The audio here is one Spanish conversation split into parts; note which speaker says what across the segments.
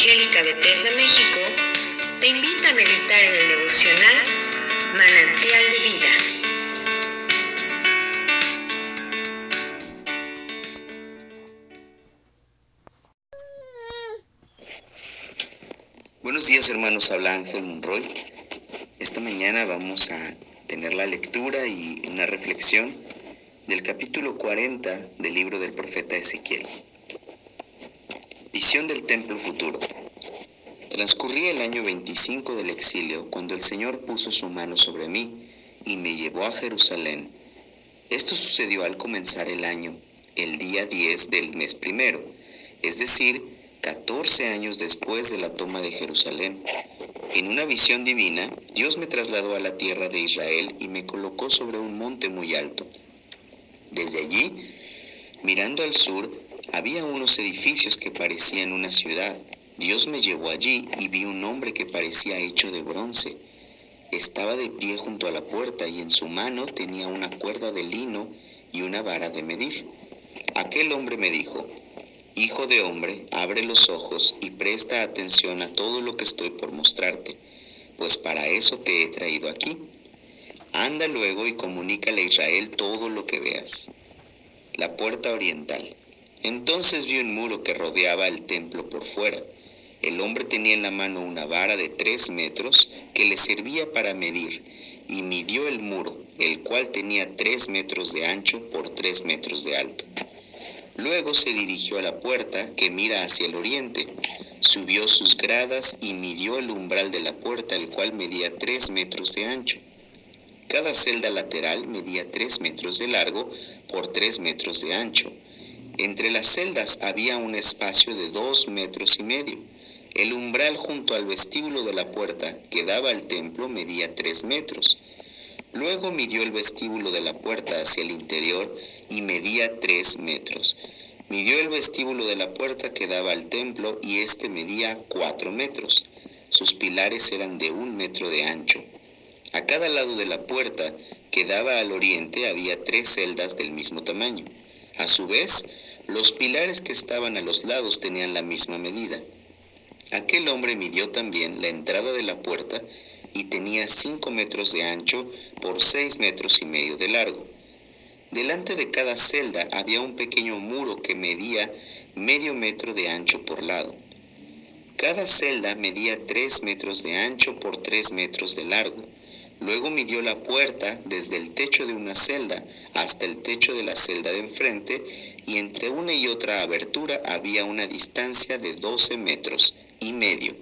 Speaker 1: Evangélica Bethesda México te invita a meditar en el devocional Manantial de Vida.
Speaker 2: Buenos días hermanos, habla Ángel Monroy. Esta mañana vamos a tener la lectura y una reflexión del capítulo 40 del libro del profeta Ezequiel. Visión del templo futuro. Transcurría el año 25 del exilio cuando el Señor puso su mano sobre mí y me llevó a Jerusalén. Esto sucedió al comenzar el año, el día 10 del mes primero, es decir, 14 años después de la toma de Jerusalén. En una visión divina, Dios me trasladó a la tierra de Israel y me colocó sobre un monte muy alto. Desde allí, mirando al sur, había unos edificios que parecían una ciudad. Dios me llevó allí y vi un hombre que parecía hecho de bronce. Estaba de pie junto a la puerta y en su mano tenía una cuerda de lino y una vara de medir. Aquel hombre me dijo, Hijo de hombre, abre los ojos y presta atención a todo lo que estoy por mostrarte, pues para eso te he traído aquí. Anda luego y comunícale a Israel todo lo que veas. La puerta oriental. Entonces vi un muro que rodeaba el templo por fuera. El hombre tenía en la mano una vara de tres metros que le servía para medir, y midió el muro, el cual tenía tres metros de ancho por tres metros de alto. Luego se dirigió a la puerta que mira hacia el oriente, subió sus gradas y midió el umbral de la puerta, el cual medía tres metros de ancho. Cada celda lateral medía tres metros de largo por tres metros de ancho. Entre las celdas había un espacio de dos metros y medio. El umbral junto al vestíbulo de la puerta que daba al templo medía tres metros. Luego midió el vestíbulo de la puerta hacia el interior y medía tres metros. Midió el vestíbulo de la puerta que daba al templo y éste medía cuatro metros. Sus pilares eran de un metro de ancho. A cada lado de la puerta que daba al oriente había tres celdas del mismo tamaño. A su vez, los pilares que estaban a los lados tenían la misma medida. Aquel hombre midió también la entrada de la puerta y tenía cinco metros de ancho por seis metros y medio de largo. Delante de cada celda había un pequeño muro que medía medio metro de ancho por lado. Cada celda medía tres metros de ancho por tres metros de largo. Luego midió la puerta desde el techo de una celda hasta el techo de la celda de enfrente y entre una y otra abertura había una distancia de doce metros y medio.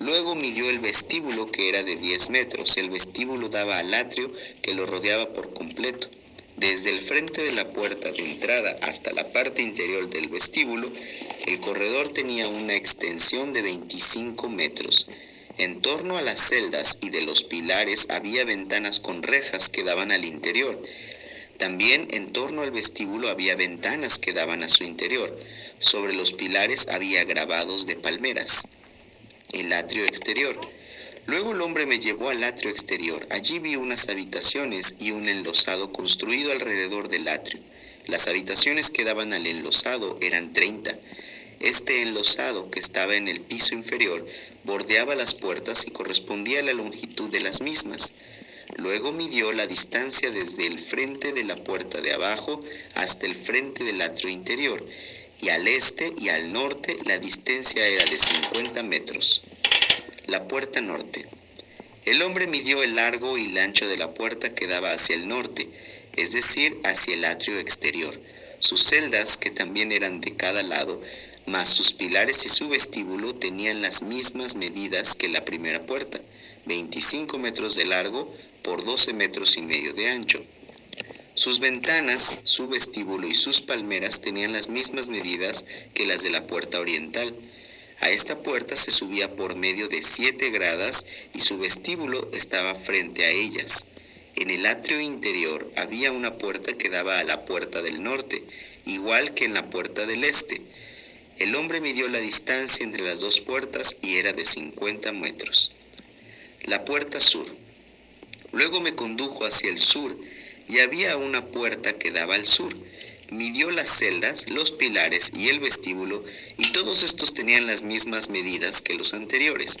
Speaker 2: Luego midió el vestíbulo que era de 10 metros. El vestíbulo daba al atrio que lo rodeaba por completo. Desde el frente de la puerta de entrada hasta la parte interior del vestíbulo, el corredor tenía una extensión de 25 metros. En torno a las celdas y de los pilares había ventanas con rejas que daban al interior. También en torno al vestíbulo había ventanas que daban a su interior. Sobre los pilares había grabados de palmeras el atrio exterior. Luego el hombre me llevó al atrio exterior. Allí vi unas habitaciones y un enlosado construido alrededor del atrio. Las habitaciones que daban al enlosado eran treinta. Este enlosado, que estaba en el piso inferior, bordeaba las puertas y correspondía a la longitud de las mismas. Luego midió la distancia desde el frente de la puerta de abajo hasta el frente del atrio interior, y al este y al norte la distancia era de 50 metros. La puerta norte. El hombre midió el largo y el ancho de la puerta que daba hacia el norte, es decir, hacia el atrio exterior. Sus celdas, que también eran de cada lado, más sus pilares y su vestíbulo tenían las mismas medidas que la primera puerta, 25 metros de largo por 12 metros y medio de ancho. Sus ventanas, su vestíbulo y sus palmeras tenían las mismas medidas que las de la puerta oriental. A esta puerta se subía por medio de siete gradas y su vestíbulo estaba frente a ellas. En el atrio interior había una puerta que daba a la puerta del norte, igual que en la puerta del este. El hombre midió la distancia entre las dos puertas y era de 50 metros. La puerta sur. Luego me condujo hacia el sur y había una puerta que daba al sur. midió las celdas, los pilares y el vestíbulo, y todos estos tenían las mismas medidas que los anteriores.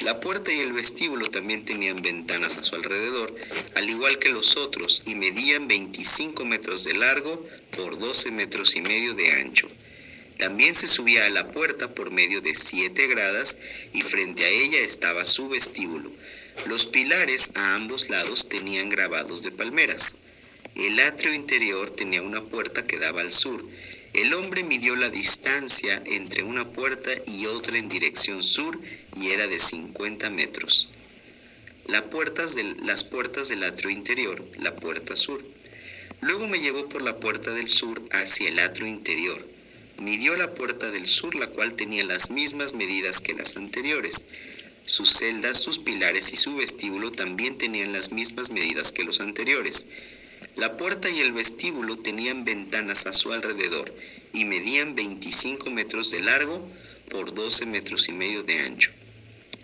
Speaker 2: La puerta y el vestíbulo también tenían ventanas a su alrededor, al igual que los otros, y medían 25 metros de largo por 12 metros y medio de ancho. También se subía a la puerta por medio de siete gradas y frente a ella estaba su vestíbulo. Los pilares a ambos lados tenían grabados de palmeras. El atrio interior tenía una puerta que daba al sur. El hombre midió la distancia entre una puerta y otra en dirección sur y era de 50 metros. las puertas del atrio interior, la puerta sur. Luego me llevó por la puerta del sur hacia el atrio interior. Midió la puerta del sur, la cual tenía las mismas medidas que las anteriores. Sus celdas, sus pilares y su vestíbulo también tenían las mismas medidas que los anteriores. La puerta y el vestíbulo tenían ventanas a su alrededor y medían 25 metros de largo por 12 metros y medio de ancho.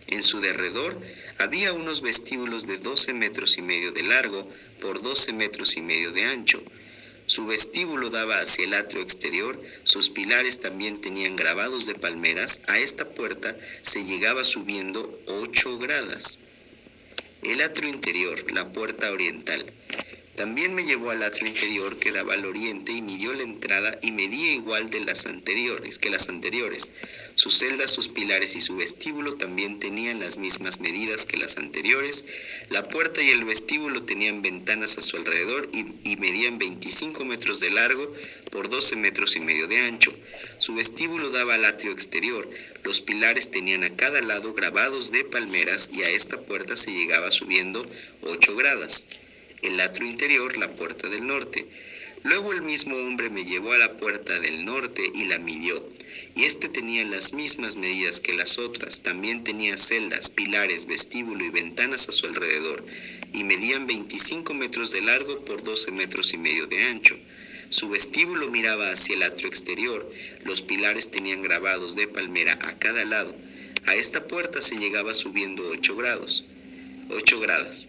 Speaker 2: En su derredor había unos vestíbulos de 12 metros y medio de largo por 12 metros y medio de ancho. Su vestíbulo daba hacia el atrio exterior, sus pilares también tenían grabados de palmeras, a esta puerta se llegaba subiendo 8 gradas. El atrio interior, la puerta oriental, también me llevó al atrio interior que daba al oriente y midió la entrada y medía igual de las anteriores que las anteriores. Sus celdas, sus pilares y su vestíbulo también tenían las mismas medidas que las anteriores. La puerta y el vestíbulo tenían ventanas a su alrededor y, y medían 25 metros de largo por 12 metros y medio de ancho. Su vestíbulo daba al atrio exterior. Los pilares tenían a cada lado grabados de palmeras y a esta puerta se llegaba subiendo 8 gradas el atrio interior, la puerta del norte. Luego el mismo hombre me llevó a la puerta del norte y la midió. Y éste tenía las mismas medidas que las otras. También tenía celdas, pilares, vestíbulo y ventanas a su alrededor. Y medían 25 metros de largo por 12 metros y medio de ancho. Su vestíbulo miraba hacia el atrio exterior. Los pilares tenían grabados de palmera a cada lado. A esta puerta se llegaba subiendo 8 grados. 8 gradas.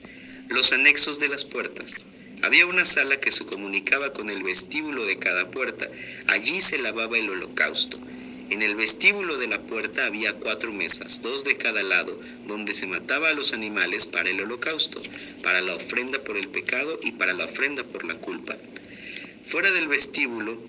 Speaker 2: Los anexos de las puertas. Había una sala que se comunicaba con el vestíbulo de cada puerta. Allí se lavaba el holocausto. En el vestíbulo de la puerta había cuatro mesas, dos de cada lado, donde se mataba a los animales para el holocausto, para la ofrenda por el pecado y para la ofrenda por la culpa. Fuera del vestíbulo,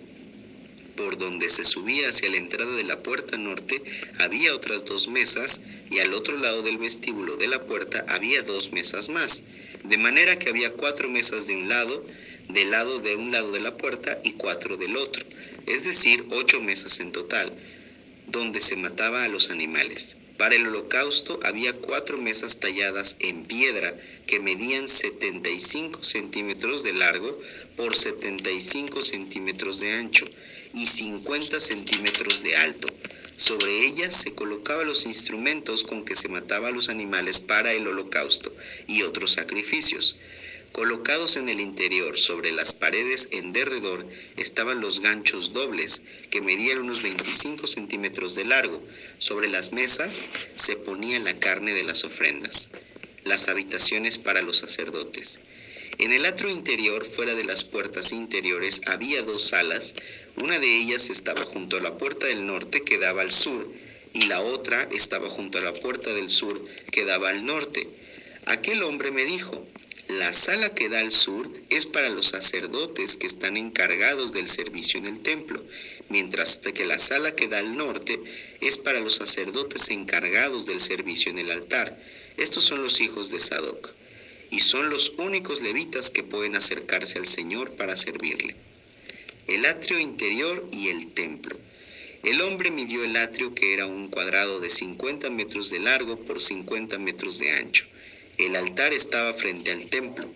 Speaker 2: por donde se subía hacia la entrada de la puerta norte, había otras dos mesas y al otro lado del vestíbulo de la puerta había dos mesas más de manera que había cuatro mesas de un lado, del lado de un lado de la puerta y cuatro del otro, es decir, ocho mesas en total, donde se mataba a los animales. Para el holocausto había cuatro mesas talladas en piedra que medían 75 centímetros de largo por 75 centímetros de ancho y 50 centímetros de alto. Sobre ellas se colocaban los instrumentos con que se mataba a los animales para el holocausto y otros sacrificios. Colocados en el interior, sobre las paredes en derredor, estaban los ganchos dobles, que medían unos 25 centímetros de largo. Sobre las mesas se ponía la carne de las ofrendas. Las habitaciones para los sacerdotes. En el atrio interior, fuera de las puertas interiores, había dos salas. Una de ellas estaba junto a la puerta del norte que daba al sur y la otra estaba junto a la puerta del sur que daba al norte. Aquel hombre me dijo, la sala que da al sur es para los sacerdotes que están encargados del servicio en el templo, mientras que la sala que da al norte es para los sacerdotes encargados del servicio en el altar. Estos son los hijos de Sadoc y son los únicos levitas que pueden acercarse al Señor para servirle. El atrio interior y el templo. El hombre midió el atrio que era un cuadrado de 50 metros de largo por 50 metros de ancho. El altar estaba frente al templo.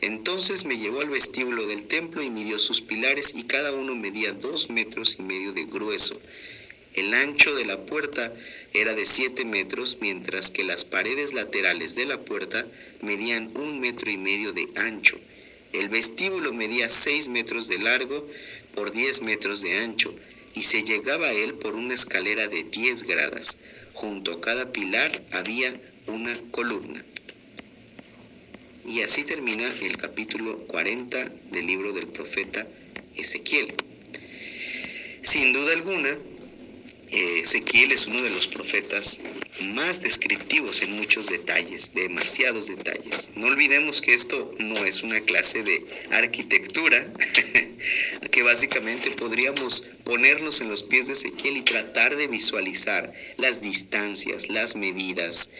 Speaker 2: Entonces me llevó al vestíbulo del templo y midió sus pilares y cada uno medía dos metros y medio de grueso. El ancho de la puerta era de siete metros, mientras que las paredes laterales de la puerta medían un metro y medio de ancho. El vestíbulo medía seis metros de largo por diez metros de ancho y se llegaba a él por una escalera de diez gradas. Junto a cada pilar había una columna. Y así termina el capítulo 40 del libro del profeta Ezequiel. Sin duda alguna, Ezequiel es uno de los profetas más descriptivos en muchos detalles, demasiados detalles. No olvidemos que esto no es una clase de arquitectura, que básicamente podríamos ponernos en los pies de Ezequiel y tratar de visualizar las distancias, las medidas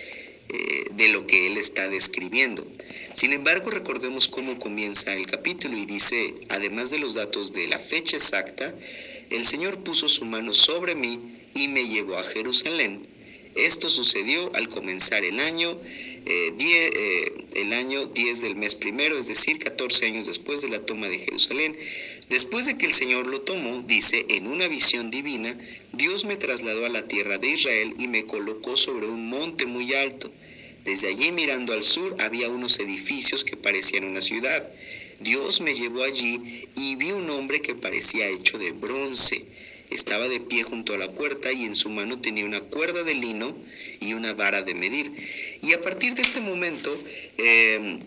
Speaker 2: eh, de lo que él está describiendo. Sin embargo, recordemos cómo comienza el capítulo y dice, además de los datos de la fecha exacta, el Señor puso su mano sobre mí y me llevó a Jerusalén. Esto sucedió al comenzar el año, eh, eh, el año 10 del mes primero, es decir, 14 años después de la toma de Jerusalén. Después de que el Señor lo tomó, dice, en una visión divina, Dios me trasladó a la tierra de Israel y me colocó sobre un monte muy alto. Desde allí mirando al sur había unos edificios que parecían una ciudad. Dios me llevó allí y vi un hombre que parecía hecho de bronce estaba de pie junto a la puerta y en su mano tenía una cuerda de lino y una vara de medir. Y a partir de este momento, em,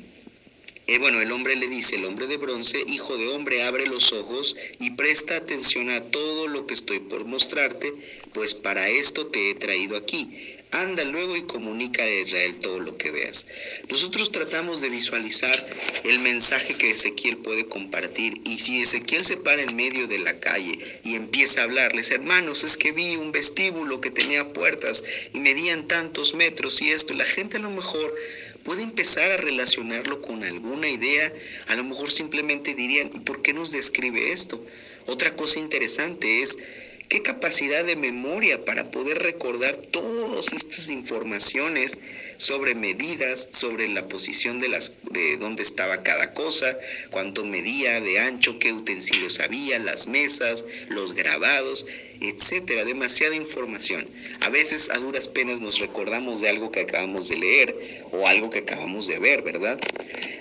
Speaker 2: eh, bueno, el hombre le dice, el hombre de bronce, hijo de hombre, abre los ojos y presta atención a todo lo que estoy por mostrarte, pues para esto te he traído aquí. Anda luego y comunica a Israel todo lo que veas. Nosotros tratamos de visualizar el mensaje que Ezequiel puede compartir y si Ezequiel se para en medio de la calle y empieza a hablarles, hermanos, es que vi un vestíbulo que tenía puertas y medían tantos metros y esto, la gente a lo mejor puede empezar a relacionarlo con alguna idea, a lo mejor simplemente dirían, ¿y por qué nos describe esto? Otra cosa interesante es qué capacidad de memoria para poder recordar todas estas informaciones sobre medidas, sobre la posición de las de dónde estaba cada cosa, cuánto medía de ancho, qué utensilios había, las mesas, los grabados, etcétera, demasiada información. A veces a duras penas nos recordamos de algo que acabamos de leer o algo que acabamos de ver, ¿verdad?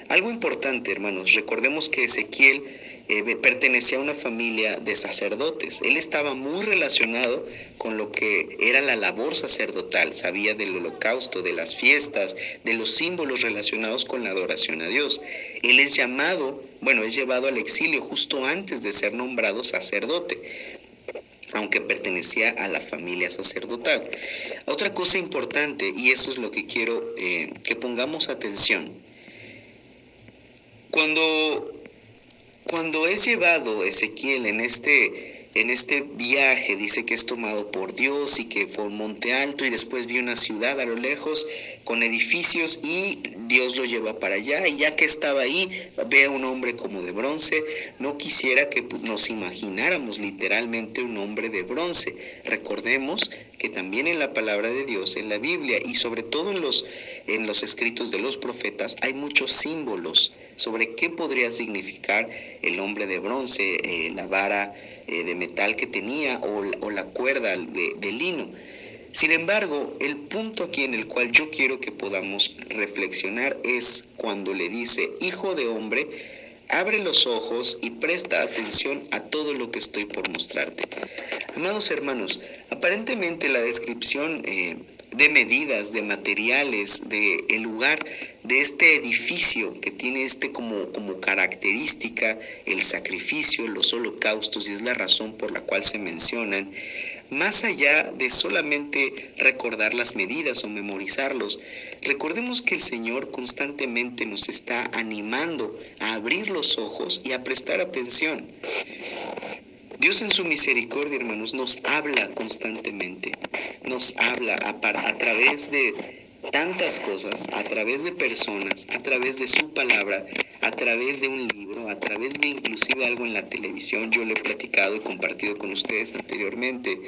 Speaker 2: Algo importante, hermanos, recordemos que Ezequiel eh, pertenecía a una familia de sacerdotes. Él estaba muy relacionado con lo que era la labor sacerdotal, sabía del holocausto, de las fiestas, de los símbolos relacionados con la adoración a Dios. Él es llamado, bueno, es llevado al exilio justo antes de ser nombrado sacerdote aunque pertenecía a la familia sacerdotal. Otra cosa importante, y eso es lo que quiero eh, que pongamos atención, cuando cuando es llevado Ezequiel en este, en este viaje, dice que es tomado por Dios y que fue un monte alto y después vio una ciudad a lo lejos con edificios y Dios lo lleva para allá y ya que estaba ahí ve a un hombre como de bronce. No quisiera que nos imagináramos literalmente un hombre de bronce. Recordemos que también en la palabra de Dios, en la Biblia y sobre todo en los, en los escritos de los profetas hay muchos símbolos sobre qué podría significar el hombre de bronce, eh, la vara eh, de metal que tenía o, la cuerda de, lino. Sin embargo, el punto aquí en el cual yo quiero que podamos reflexionar es cuando le dice, hijo de hombre, abre los ojos y presta atención a todo lo que estoy por mostrarte. Amados hermanos, aparentemente la descripción eh, de medidas, de materiales, de el lugar de este edificio que tiene este como, como característica el sacrificio, los holocaustos, y es la razón por la cual se mencionan, más allá de solamente recordar las medidas o memorizarlos, recordemos que el Señor constantemente nos está animando a abrir los ojos y a prestar atención. Dios en su misericordia, hermanos, nos habla constantemente, nos habla a, a través de tantas cosas, a través de personas, a través de su palabra, a través de un libro, a través de inclusive algo en la televisión. Yo lo he platicado y compartido con ustedes anteriormente.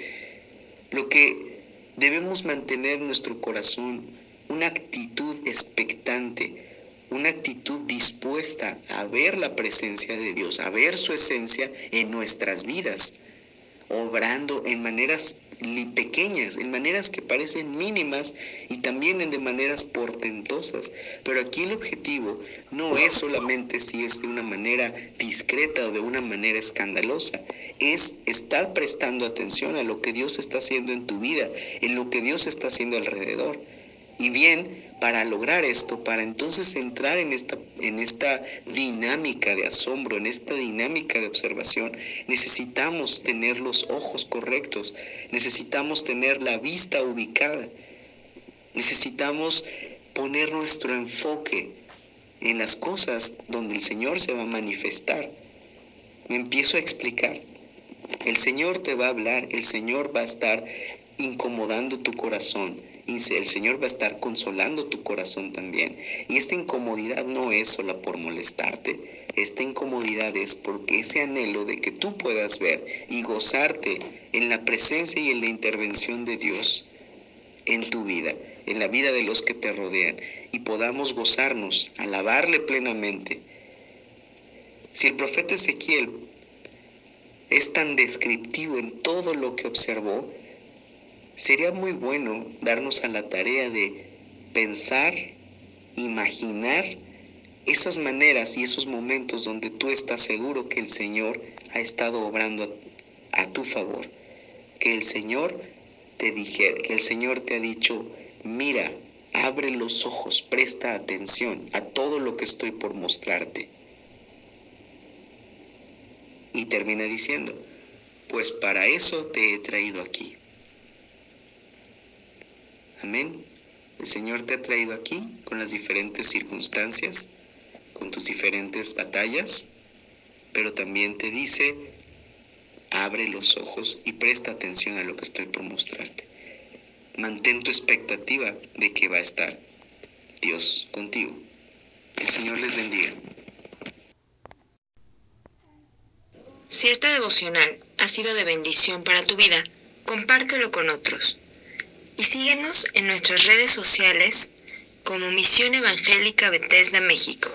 Speaker 2: Lo que debemos mantener en nuestro corazón, una actitud expectante, una actitud dispuesta a ver la presencia de Dios, a ver su esencia en nuestras vidas, obrando en maneras pequeñas, en maneras que parecen mínimas y también en de maneras portentosas. Pero aquí el objetivo no es solamente si es de una manera discreta o de una manera escandalosa, es estar prestando atención a lo que Dios está haciendo en tu vida, en lo que Dios está haciendo alrededor. Y bien, para lograr esto, para entonces entrar en esta, en esta dinámica de asombro, en esta dinámica de observación, necesitamos tener los ojos correctos, necesitamos tener la vista ubicada, necesitamos poner nuestro enfoque en las cosas donde el Señor se va a manifestar. Me empiezo a explicar. El Señor te va a hablar, el Señor va a estar incomodando tu corazón, el Señor va a estar consolando tu corazón también. Y esta incomodidad no es solo por molestarte, esta incomodidad es porque ese anhelo de que tú puedas ver y gozarte en la presencia y en la intervención de Dios en tu vida, en la vida de los que te rodean, y podamos gozarnos, alabarle plenamente. Si el profeta Ezequiel es tan descriptivo en todo lo que observó, Sería muy bueno darnos a la tarea de pensar, imaginar esas maneras y esos momentos donde tú estás seguro que el Señor ha estado obrando a, tu favor. Que el Señor te dijera, que el Señor te ha dicho, mira, abre los ojos, presta atención a todo lo que estoy por mostrarte. Y termina diciendo, pues para eso te he traído aquí. Amén. El Señor te ha traído aquí con las diferentes circunstancias, con tus diferentes batallas, pero también te dice, abre los ojos y presta atención a lo que estoy por mostrarte. Mantén tu expectativa de que va a estar Dios contigo. El Señor les bendiga.
Speaker 1: Si esta devocional ha sido de bendición para tu vida, compártelo con otros y síguenos en nuestras redes sociales como Misión Evangélica Bethesda México.